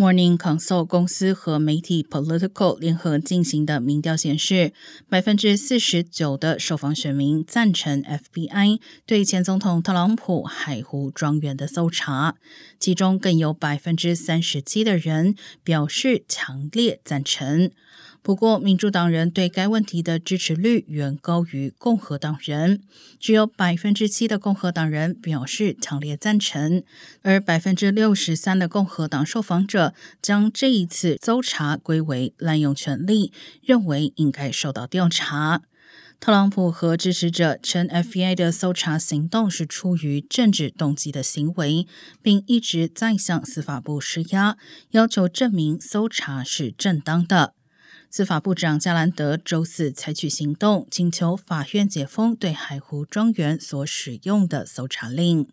Morning Consult 公司和媒体 Political 联合进行的民调显示，百分之四十九的受访选民赞成 FBI 对前总统特朗普海湖庄园的搜查，其中更有百分之三十七的人表示强烈赞成。不过，民主党人对该问题的支持率远高于共和党人，只有百分之七的共和党人表示强烈赞成，而百分之六十三的共和党受访者将这一次搜查归为滥用权力，认为应该受到调查。特朗普和支持者称，FBI 的搜查行动是出于政治动机的行为，并一直在向司法部施压，要求证明搜查是正当的。司法部长加兰德周四采取行动，请求法院解封对海湖庄园所使用的搜查令。